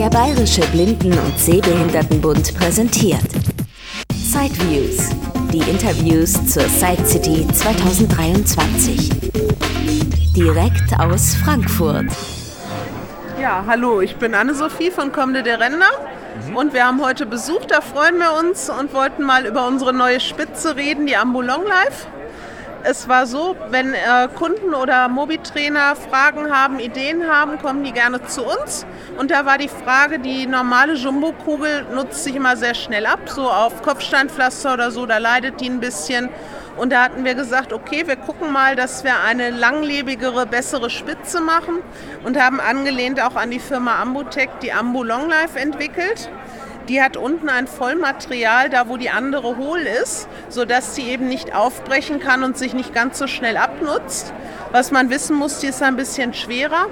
Der Bayerische Blinden- und Sehbehindertenbund präsentiert Sideviews, die Interviews zur Side City 2023. Direkt aus Frankfurt. Ja, hallo, ich bin Anne-Sophie von Comde de Render und wir haben heute Besuch, da freuen wir uns und wollten mal über unsere neue Spitze reden, die Ambulong Life. Es war so, wenn äh, Kunden oder Mobitrainer Fragen haben, Ideen haben, kommen die gerne zu uns. Und da war die Frage, die normale Jumbo-Kugel nutzt sich immer sehr schnell ab, so auf Kopfsteinpflaster oder so, da leidet die ein bisschen. Und da hatten wir gesagt, okay, wir gucken mal, dass wir eine langlebigere, bessere Spitze machen und haben angelehnt auch an die Firma Ambutech die Ambu Long Life entwickelt. Die hat unten ein Vollmaterial, da wo die andere hohl ist, sodass sie eben nicht aufbrechen kann und sich nicht ganz so schnell abnutzt. Was man wissen muss, die ist ein bisschen schwerer.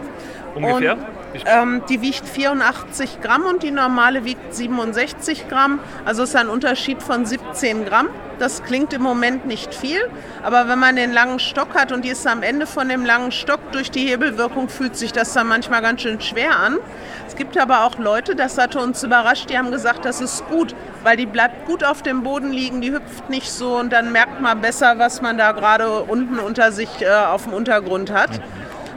Ungefähr? Und, ähm, die wiegt 84 Gramm und die normale wiegt 67 Gramm. Also ist ein Unterschied von 17 Gramm. Das klingt im Moment nicht viel, aber wenn man den langen Stock hat und die ist am Ende von dem langen Stock, durch die Hebelwirkung fühlt sich das dann manchmal ganz schön schwer an. Es gibt aber auch Leute, das hatte uns überrascht, die haben gesagt, das ist gut, weil die bleibt gut auf dem Boden liegen, die hüpft nicht so und dann merkt man besser, was man da gerade unten unter sich äh, auf dem Untergrund hat.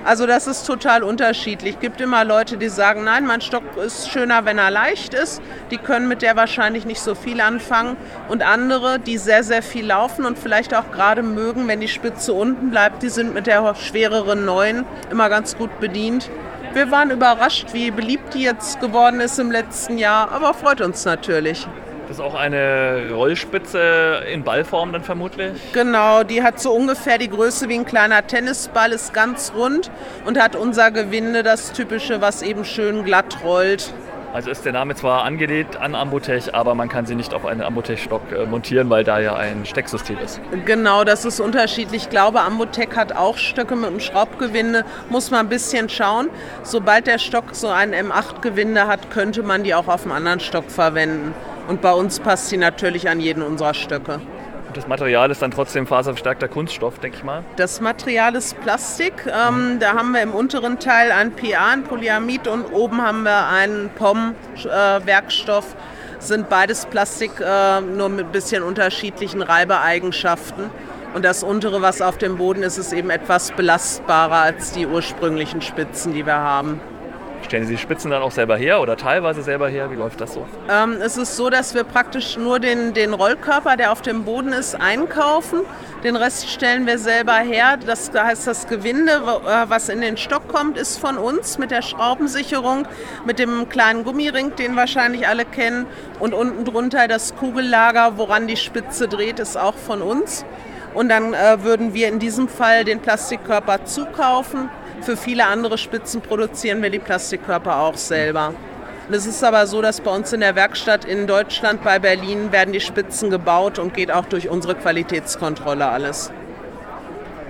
Also das ist total unterschiedlich. Es gibt immer Leute, die sagen, nein, mein Stock ist schöner, wenn er leicht ist. Die können mit der wahrscheinlich nicht so viel anfangen. Und andere, die sehr, sehr viel laufen und vielleicht auch gerade mögen, wenn die Spitze unten bleibt, die sind mit der schwereren neuen immer ganz gut bedient. Wir waren überrascht, wie beliebt die jetzt geworden ist im letzten Jahr, aber freut uns natürlich. Das ist auch eine Rollspitze in Ballform dann vermutlich? Genau, die hat so ungefähr die Größe wie ein kleiner Tennisball, ist ganz rund und hat unser Gewinde, das typische, was eben schön glatt rollt. Also ist der Name zwar angelehnt an Ambutech, aber man kann sie nicht auf einen Ambutech-Stock äh, montieren, weil da ja ein Stecksystem ist. Genau, das ist unterschiedlich. Ich glaube, Ambutech hat auch Stöcke mit einem Schraubgewinde. Muss man ein bisschen schauen. Sobald der Stock so ein M8-Gewinde hat, könnte man die auch auf einem anderen Stock verwenden. Und bei uns passt sie natürlich an jeden unserer Stöcke. Und das Material ist dann trotzdem faserverstärkter Kunststoff, denke ich mal. Das Material ist Plastik. Ähm, da haben wir im unteren Teil ein PA, ein Polyamid und oben haben wir einen POM-Werkstoff. Äh, sind beides Plastik, äh, nur mit ein bisschen unterschiedlichen Reibeeigenschaften. Und das untere, was auf dem Boden ist, ist eben etwas belastbarer als die ursprünglichen Spitzen, die wir haben. Stellen Sie die Spitzen dann auch selber her oder teilweise selber her? Wie läuft das so? Ähm, es ist so, dass wir praktisch nur den, den Rollkörper, der auf dem Boden ist, einkaufen. Den Rest stellen wir selber her. Das heißt, das Gewinde, äh, was in den Stock kommt, ist von uns mit der Schraubensicherung, mit dem kleinen Gummiring, den wahrscheinlich alle kennen. Und unten drunter das Kugellager, woran die Spitze dreht, ist auch von uns. Und dann äh, würden wir in diesem Fall den Plastikkörper zukaufen für viele andere Spitzen produzieren wir die Plastikkörper auch selber. Und es ist aber so, dass bei uns in der Werkstatt in Deutschland bei Berlin werden die Spitzen gebaut und geht auch durch unsere Qualitätskontrolle alles.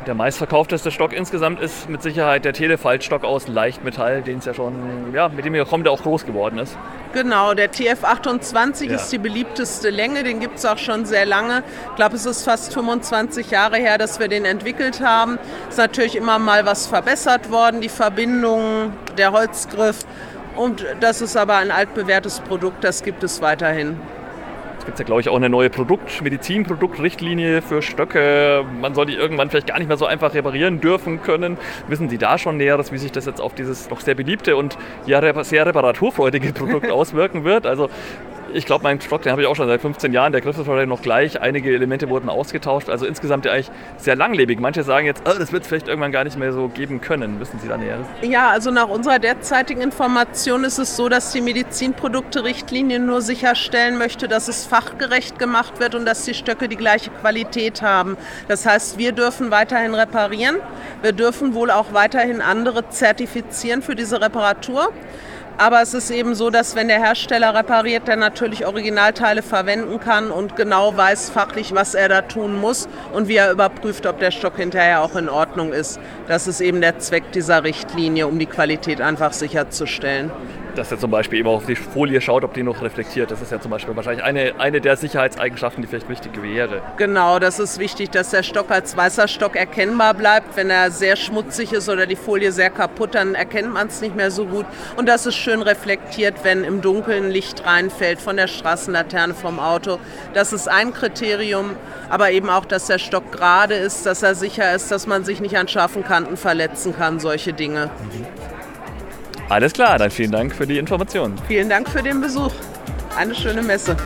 Der meistverkaufteste Stock insgesamt ist mit Sicherheit der Telefaltstock aus Leichtmetall, den es ja schon, ja, mit dem Comde auch groß geworden ist. Genau, der TF28 ja. ist die beliebteste Länge, den gibt es auch schon sehr lange. Ich glaube, es ist fast 25 Jahre her, dass wir den entwickelt haben. Ist natürlich immer mal was verbessert worden, die Verbindung, der Holzgriff. Und das ist aber ein altbewährtes Produkt, das gibt es weiterhin. Es gibt ja, glaube ich, auch eine neue Produkt, Medizinproduktrichtlinie für Stöcke. Man soll die irgendwann vielleicht gar nicht mehr so einfach reparieren dürfen können. Wissen Sie da schon Näheres, wie sich das jetzt auf dieses doch sehr beliebte und ja sehr reparaturfreudige Produkt auswirken wird? Also ich glaube, mein Stock, den habe ich auch schon seit 15 Jahren. Der Griff ist wahrscheinlich noch gleich. Einige Elemente wurden ausgetauscht. Also insgesamt ja eigentlich sehr langlebig. Manche sagen jetzt, oh, das wird es vielleicht irgendwann gar nicht mehr so geben können. Wissen Sie da Näheres? Ja, also nach unserer derzeitigen Information ist es so, dass die Medizinprodukte-Richtlinie nur sicherstellen möchte, dass es fachgerecht gemacht wird und dass die Stöcke die gleiche Qualität haben. Das heißt, wir dürfen weiterhin reparieren. Wir dürfen wohl auch weiterhin andere zertifizieren für diese Reparatur. Aber es ist eben so, dass wenn der Hersteller repariert, der natürlich Originalteile verwenden kann und genau weiß fachlich, was er da tun muss und wie er überprüft, ob der Stock hinterher auch in Ordnung ist. Das ist eben der Zweck dieser Richtlinie, um die Qualität einfach sicherzustellen. Dass er zum Beispiel eben auf die Folie schaut, ob die noch reflektiert. Das ist ja zum Beispiel wahrscheinlich eine, eine der Sicherheitseigenschaften, die vielleicht wichtig wäre. Genau, das ist wichtig, dass der Stock als weißer Stock erkennbar bleibt. Wenn er sehr schmutzig ist oder die Folie sehr kaputt, dann erkennt man es nicht mehr so gut. Und dass es schön reflektiert, wenn im Dunkeln Licht reinfällt von der Straßenlaterne vom Auto. Das ist ein Kriterium, aber eben auch, dass der Stock gerade ist, dass er sicher ist, dass man sich nicht an scharfen Kanten verletzen kann, solche Dinge. Mhm. Alles klar, dann vielen Dank für die Informationen. Vielen Dank für den Besuch. Eine schöne Messe.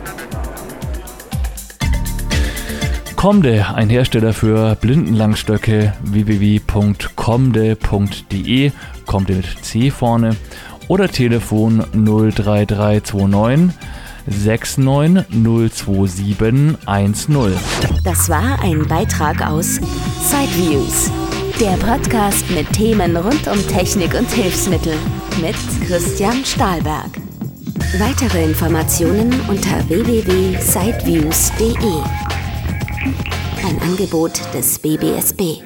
Comde, ein Hersteller für Blindenlangstöcke, www.comde.de, Comde mit C vorne oder Telefon 03329 6902710. Das war ein Beitrag aus Sideviews, der Podcast mit Themen rund um Technik und Hilfsmittel mit Christian Stahlberg. Weitere Informationen unter www.sideviews.de. Ein Angebot des BBSB.